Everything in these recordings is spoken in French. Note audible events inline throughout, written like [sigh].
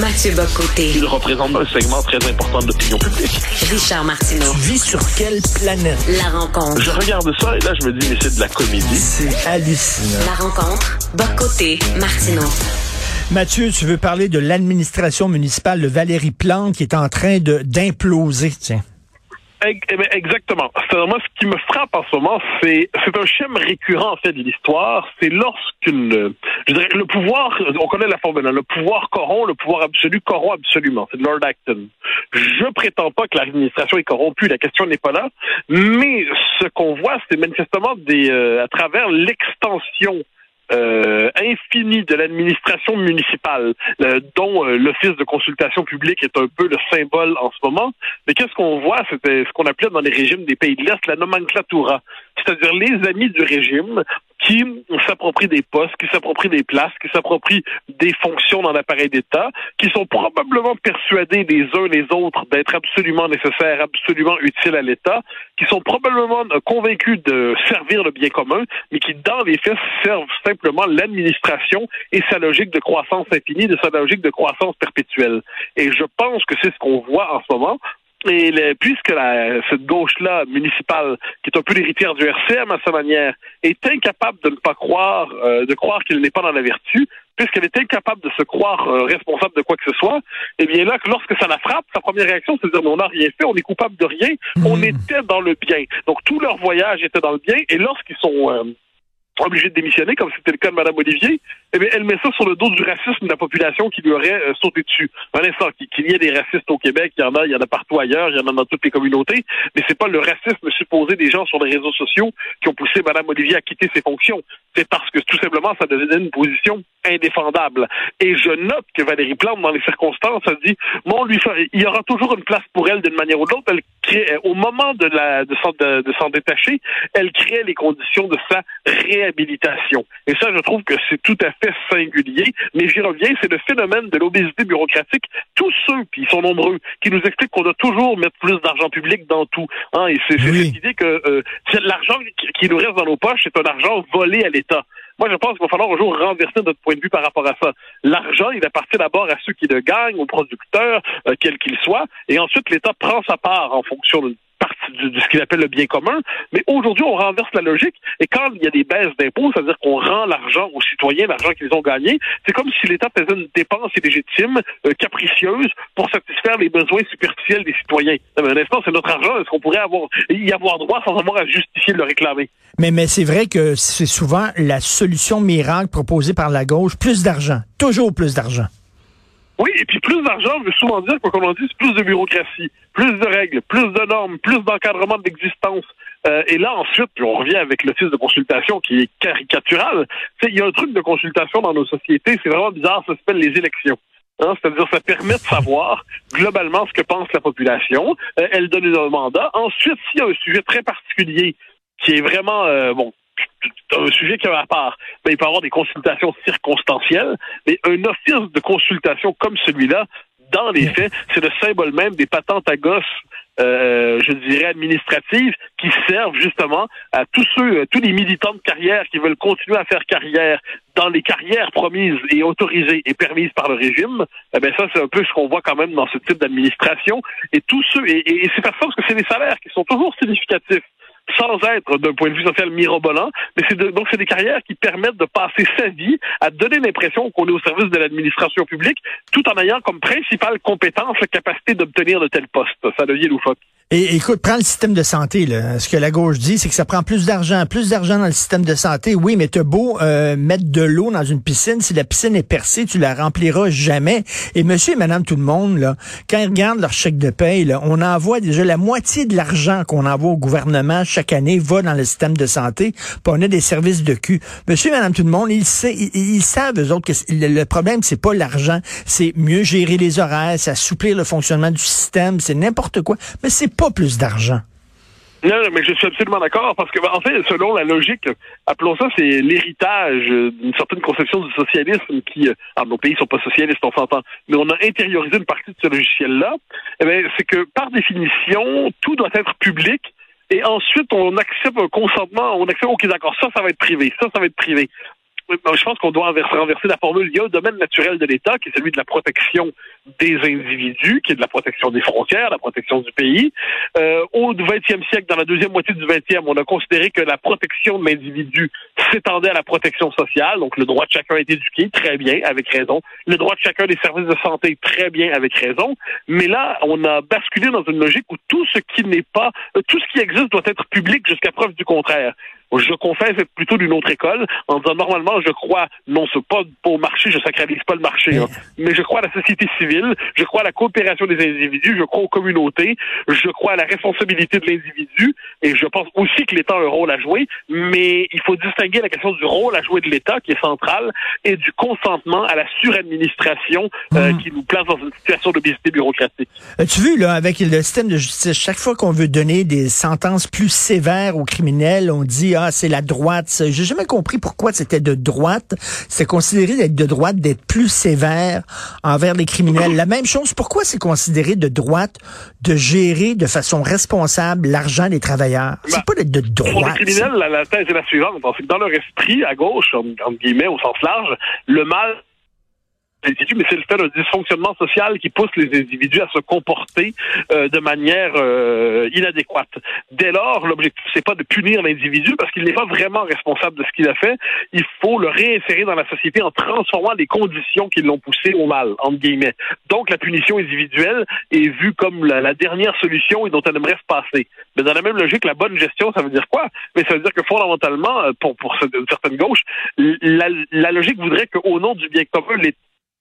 Mathieu Bocoté. Il représente un segment très important de l'opinion publique. Richard Martineau. Tu vis sur quelle planète? La rencontre. Je regarde ça et là, je me dis, mais c'est de la comédie. C'est hallucinant. La rencontre. Bocoté. Martineau. Mathieu, tu veux parler de l'administration municipale de Valérie Plante qui est en train de d'imploser, tiens. Eh ben, exactement. Moi, ce qui me frappe en ce moment, c'est c'est un schéma récurrent en fait de l'histoire. C'est lorsqu'une, je dirais, le pouvoir, on connaît la formule, hein, le pouvoir corrompt, le pouvoir absolu corrompt absolument. C'est Lord Acton. Je prétends pas que l'administration est corrompue, la question n'est pas là. Mais ce qu'on voit, c'est manifestement des, euh, à travers l'extension euh, infini de l'administration municipale, euh, dont euh, l'Office de consultation publique est un peu le symbole en ce moment. Mais qu'est-ce qu'on voit? C'était ce qu'on appelait dans les régimes des pays de l'Est la nomenclatura, c'est-à-dire les amis du régime qui s'approprient des postes, qui s'approprient des places, qui s'approprient des fonctions dans l'appareil d'État, qui sont probablement persuadés les uns les autres d'être absolument nécessaires, absolument utiles à l'État, qui sont probablement convaincus de servir le bien commun, mais qui, dans les faits, servent simplement l'administration et sa logique de croissance infinie, de sa logique de croissance perpétuelle. Et je pense que c'est ce qu'on voit en ce moment. Et puisque la, cette gauche-là municipale, qui est un peu l'héritière du RCM à sa manière, est incapable de ne pas croire, euh, de croire qu'il n'est pas dans la vertu, puisqu'elle est incapable de se croire euh, responsable de quoi que ce soit, eh bien là, lorsque ça la frappe, sa première réaction, c'est de dire mais on n'a rien fait, on est coupable de rien, on hmm. était dans le bien. Donc tout leur voyage était dans le bien, et lorsqu'ils sont euh, obligée de démissionner, comme c'était le cas de Mme Olivier, eh bien, elle met ça sur le dos du racisme de la population qui lui aurait euh, sauté dessus. Un instant, qu'il y ait des racistes au Québec, il y en a, il y en a partout ailleurs, il y en a dans toutes les communautés, mais c'est pas le racisme supposé des gens sur les réseaux sociaux qui ont poussé Mme Olivier à quitter ses fonctions. C'est parce que tout simplement, ça devenait une position indéfendable. Et je note que Valérie Plante, dans les circonstances, a dit, bon, lui, il y aura toujours une place pour elle d'une manière ou de l'autre. Elle crée, au moment de la, de s'en, de s'en détacher, elle crée les conditions de sa réalité et ça, je trouve que c'est tout à fait singulier. Mais j'y reviens, c'est le phénomène de l'obésité bureaucratique. Tous ceux, puis ils sont nombreux, qui nous expliquent qu'on doit toujours mettre plus d'argent public dans tout. Hein, et c'est cette idée que euh, l'argent qui nous reste dans nos poches, c'est un argent volé à Moi, je pense qu'il va falloir un jour renverser notre point de vue par rapport à ça. L'argent, il appartient d'abord à ceux qui le gagnent, aux producteurs, euh, quels qu'ils soient, et ensuite l'État prend sa part en fonction de de, ce qu'il appelle le bien commun. Mais aujourd'hui, on renverse la logique. Et quand il y a des baisses d'impôts, c'est-à-dire qu'on rend l'argent aux citoyens, l'argent qu'ils ont gagné, c'est comme si l'État faisait une dépense illégitime, euh, capricieuse, pour satisfaire les besoins superficiels des citoyens. Mais un instant, c'est notre argent. Est-ce qu'on pourrait avoir, y avoir droit sans avoir à justifier de le réclamer? Mais, mais c'est vrai que c'est souvent la solution miracle proposée par la gauche. Plus d'argent. Toujours plus d'argent. Oui, et puis plus d'argent veut souvent dire, quoi qu'on en dise, plus de bureaucratie, plus de règles, plus de normes, plus d'encadrement de l'existence. Euh, et là, ensuite, on revient avec l'office de consultation qui est caricatural. Il y a un truc de consultation dans nos sociétés, c'est vraiment bizarre, ça s'appelle les élections. Hein, C'est-à-dire, ça permet de savoir globalement ce que pense la population. Euh, elle donne un mandat. Ensuite, s'il y a un sujet très particulier qui est vraiment euh, bon un sujet qui est à part. Ben, il peut y avoir des consultations circonstancielles, mais un office de consultation comme celui-là, dans les faits, c'est le symbole même des patentes à gosses euh, je dirais, administratives qui servent justement à tous ceux, tous les militants de carrière qui veulent continuer à faire carrière dans les carrières promises et autorisées et permises par le régime. Eh bien, ça, c'est un peu ce qu'on voit quand même dans ce type d'administration. Et tous ceux, et, et c'est parce que c'est des salaires qui sont toujours significatifs sans être d'un point de vue social mirobolant, mais c'est donc c'est des carrières qui permettent de passer sa vie à donner l'impression qu'on est au service de l'administration publique, tout en ayant comme principale compétence la capacité d'obtenir de tels postes. Ça devient loufoque. Et écoute, prends le système de santé. Là. Ce que la gauche dit, c'est que ça prend plus d'argent, plus d'argent dans le système de santé. Oui, mais t'as beau euh, mettre de l'eau dans une piscine, si la piscine est percée, tu la rempliras jamais. Et monsieur et madame tout le monde, là, quand ils regardent leur chèque de paye, là, on envoie déjà la moitié de l'argent qu'on envoie au gouvernement chaque année va dans le système de santé, puis on a des services de cul. Monsieur et madame tout le monde, ils, savent, eux autres, que le, problème, c'est pas l'argent, c'est mieux gérer les horaires, c'est assouplir le fonctionnement du système, c'est n'importe quoi. Pas plus d'argent. Non, mais je suis absolument d'accord parce que, en fait, selon la logique, appelons ça, c'est l'héritage d'une certaine conception du socialisme qui, alors nos pays sont pas socialistes, on s'entend, mais on a intériorisé une partie de ce logiciel-là. Eh c'est que par définition, tout doit être public et ensuite on accepte un consentement, on accepte, ok, d'accord, ça, ça va être privé, ça, ça va être privé je pense qu'on doit renverser la formule. Il y a un domaine naturel de l'État qui est celui de la protection des individus, qui est de la protection des frontières, la protection du pays. Euh, au XXe siècle, dans la deuxième moitié du XXe, on a considéré que la protection de l'individu s'étendait à la protection sociale, donc le droit de chacun est éduqué, très bien, avec raison. Le droit de chacun des services de santé, très bien, avec raison. Mais là, on a basculé dans une logique où tout ce qui n'est pas, tout ce qui existe doit être public jusqu'à preuve du contraire je confesse être plutôt d'une autre école, en disant normalement, je crois, non, c'est pas au marché, je sacralise pas le marché, hein, mais je crois à la société civile, je crois à la coopération des individus, je crois aux communautés, je crois à la responsabilité de l'individu, et je pense aussi que l'État a un rôle à jouer, mais il faut distinguer la question du rôle à jouer de l'État, qui est central, et du consentement à la suradministration euh, mmh. qui nous place dans une situation d'obésité bureaucratique. As-tu vu, là, avec le système de justice, chaque fois qu'on veut donner des sentences plus sévères aux criminels, on dit ah, c'est la droite. J'ai jamais compris pourquoi c'était de droite. C'est considéré d'être de droite, d'être plus sévère envers les criminels. La même chose, pourquoi c'est considéré de droite de gérer de façon responsable l'argent des travailleurs? C'est bah, pas d'être de droite. Pour les criminels, la, thèse est la suivante. Dans leur esprit, à gauche, entre guillemets, au sens large, le mal mais c'est le fait d'un dysfonctionnement social qui pousse les individus à se comporter euh, de manière euh, inadéquate. Dès lors, l'objectif c'est pas de punir l'individu parce qu'il n'est pas vraiment responsable de ce qu'il a fait. Il faut le réinsérer dans la société en transformant les conditions qui l'ont poussé au mal, entre guillemets. Donc la punition individuelle est vue comme la, dernière solution et dont elle aimerait se passer. Mais dans la même logique, la bonne gestion, ça veut dire quoi? Mais ça veut dire que fondamentalement, euh, pour pour une certaine gauche, la, la logique voudrait qu'au nom du bien commun, les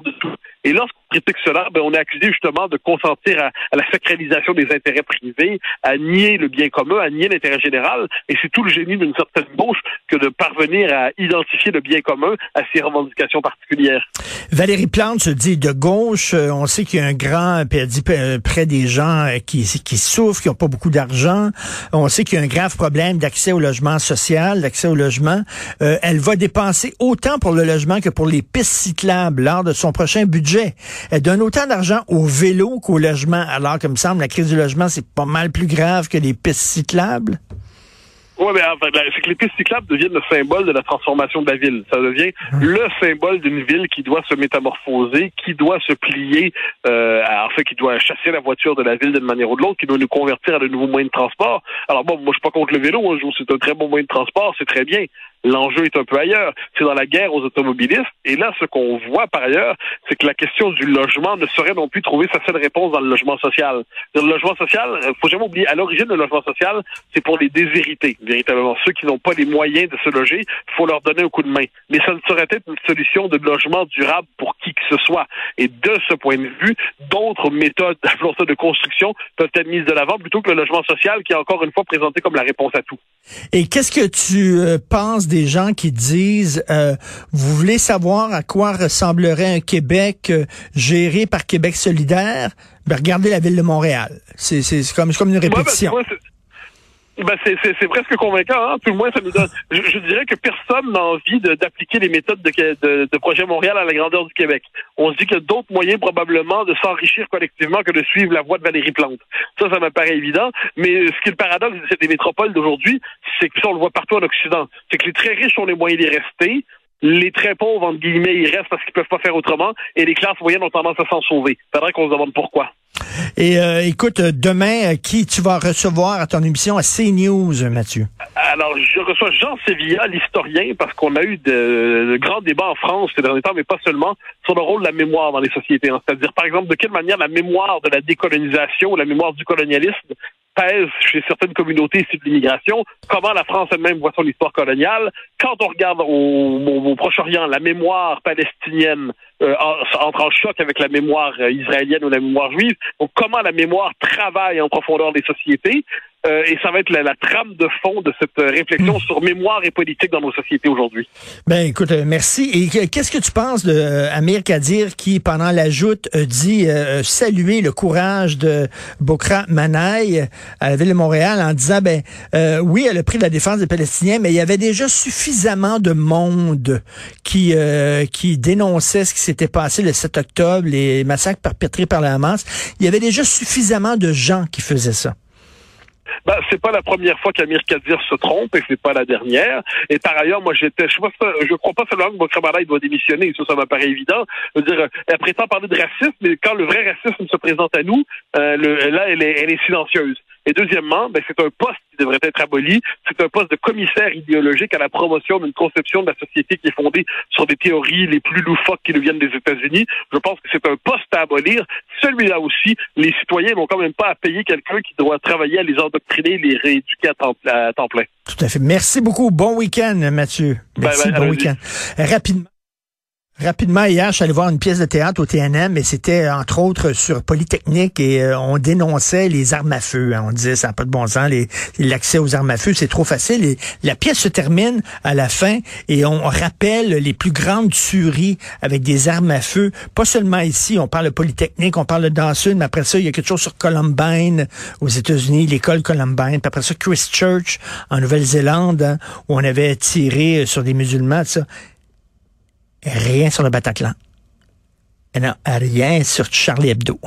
de tout. Et lorsqu'on ben, on est accusé justement de consentir à, la sacralisation des intérêts privés, à nier le bien commun, à nier l'intérêt général. Et c'est tout le génie d'une certaine gauche que de parvenir à identifier le bien commun à ses revendications particulières. Valérie Plante se dit de gauche. Euh, on sait qu'il y a un grand, euh, près des gens euh, qui, qui souffrent, qui n'ont pas beaucoup d'argent. On sait qu'il y a un grave problème d'accès au logement social, d'accès au logement. elle va dépenser autant pour le logement que pour les pistes cyclables lors de son prochain budget. Elle donne autant d'argent au vélo qu'au logement, alors que me semble la crise du logement, c'est pas mal plus grave que les pistes cyclables. Oui, mais enfin, c'est que les pistes cyclables deviennent le symbole de la transformation de la ville. Ça devient hum. le symbole d'une ville qui doit se métamorphoser, qui doit se plier, euh, en fait, qui doit chasser la voiture de la ville d'une manière ou de l'autre, qui doit nous convertir à de nouveaux moyens de transport. Alors bon, moi je suis pas contre le vélo, hein, c'est un très bon moyen de transport, c'est très bien. L'enjeu est un peu ailleurs. C'est dans la guerre aux automobilistes. Et là, ce qu'on voit par ailleurs, c'est que la question du logement ne saurait non plus trouver sa seule réponse dans le logement social. Le logement social, euh, faut jamais oublier, à l'origine, le logement social, c'est pour les déshérités, véritablement. Ceux qui n'ont pas les moyens de se loger, faut leur donner un coup de main. Mais ça ne saurait être une solution de logement durable pour qui que ce soit. Et de ce point de vue, d'autres méthodes, [laughs] de construction, peuvent être mises de l'avant plutôt que le logement social qui est encore une fois présenté comme la réponse à tout. Et qu'est-ce que tu euh, penses des gens qui disent, euh, vous voulez savoir à quoi ressemblerait un Québec euh, géré par Québec solidaire? Ben, regardez la ville de Montréal. C'est comme, comme une ben, répétition. Ben c'est, c'est, presque convaincant, hein? tout le moins ça nous donne. Je, dirais que personne n'a envie d'appliquer les méthodes de, de, Projet Montréal à la grandeur du Québec. On se dit qu'il y a d'autres moyens probablement de s'enrichir collectivement que de suivre la voie de Valérie Plante. Ça, ça me paraît évident. Mais ce qui est le paradoxe de ces métropoles d'aujourd'hui, c'est que ça on le voit partout en Occident, c'est que les très riches ont les moyens d'y rester, les très pauvres, entre guillemets, ils restent parce qu'ils peuvent pas faire autrement, et les classes moyennes ont tendance à s'en sauver. Faudrait qu'on se demande pourquoi. Et euh, écoute, demain, qui tu vas recevoir à ton émission à CNews, Mathieu? Alors, je reçois Jean Sévilla, l'historien, parce qu'on a eu de, grands débats en France ces derniers temps, mais pas seulement, sur le rôle de la mémoire dans les sociétés. C'est-à-dire, par exemple, de quelle manière la mémoire de la décolonisation, la mémoire du colonialisme pèse chez certaines communautés issues l'immigration, comment la France elle-même voit son histoire coloniale. Quand on regarde au, Proche-Orient, la mémoire palestinienne euh, entre en choc avec la mémoire euh, israélienne ou la mémoire juive. Donc, comment la mémoire travaille en profondeur des sociétés. Euh, et ça va être la, trame de fond de cette réflexion hmm. sur mémoire et politique dans nos sociétés aujourd'hui. Ben écoute, merci. Et qu'est-ce que tu penses de Amir Kadir qui, pendant la joute, dit saluer le courage de Bokra Manaï à la ville de Montréal en disant ben oui, elle a pris la défense des Palestiniens, mais il y avait déjà suffisamment de monde qui qui dénonçait ce qui s'était passé le 7 octobre, les massacres perpétrés par la Hamas, il y avait déjà suffisamment de gens qui faisaient ça. Ben, c'est pas la première fois qu'Amir Kadir se trompe et c'est pas la dernière. Et par ailleurs, moi, j'étais, je, je crois pas seulement que Bokramala doit démissionner, ça, ça m'apparaît évident. Je veux dire, elle prétend parler de racisme, mais quand le vrai racisme se présente à nous, euh, là, elle est silencieuse. Et deuxièmement, ben, c'est un poste qui devrait être aboli. C'est un poste de commissaire idéologique à la promotion d'une conception de la société qui est fondée sur des théories les plus loufoques qui nous viennent des États-Unis. Je pense que c'est un poste à abolir. Celui-là aussi, les citoyens n'ont quand même pas à payer quelqu'un qui doit travailler à les endoctriner, les rééduquer à temps, plein. Tout à fait. Merci beaucoup. Bon week-end, Mathieu. Ben, Merci. Ben, bon week-end. Rapidement. Rapidement, hier, je suis allé voir une pièce de théâtre au TNM, et c'était entre autres sur Polytechnique et euh, on dénonçait les armes à feu. Hein. On disait ça n'a pas de bon sens, l'accès aux armes à feu, c'est trop facile. La pièce se termine à la fin et on rappelle les plus grandes tueries avec des armes à feu. Pas seulement ici, on parle de Polytechnique, on parle de Dawson, mais après ça, il y a quelque chose sur Columbine aux États-Unis, l'école Columbine. Puis après ça, Christchurch en Nouvelle-Zélande, hein, où on avait tiré sur des musulmans. Ça rien sur le Bataclan. Et non, rien sur Charlie Hebdo.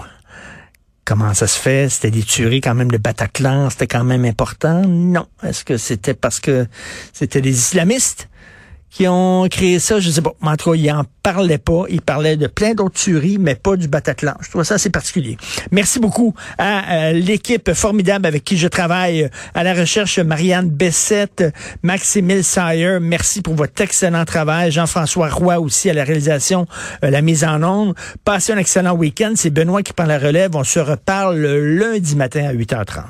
Comment ça se fait? C'était des tueries quand même, le Bataclan, c'était quand même important? Non. Est-ce que c'était parce que c'était des islamistes? Qui ont créé ça, je sais pas. En tout cas, ils en parlaient pas. Ils parlaient de plein d'autres tueries, mais pas du Bataclan. Je trouve ça assez particulier. Merci beaucoup à, l'équipe formidable avec qui je travaille à la recherche, Marianne Bessette, Maximile Sayer. Merci pour votre excellent travail. Jean-François Roy aussi à la réalisation, euh, la mise en onde. Passez un excellent week-end. C'est Benoît qui prend la relève. On se reparle lundi matin à 8h30.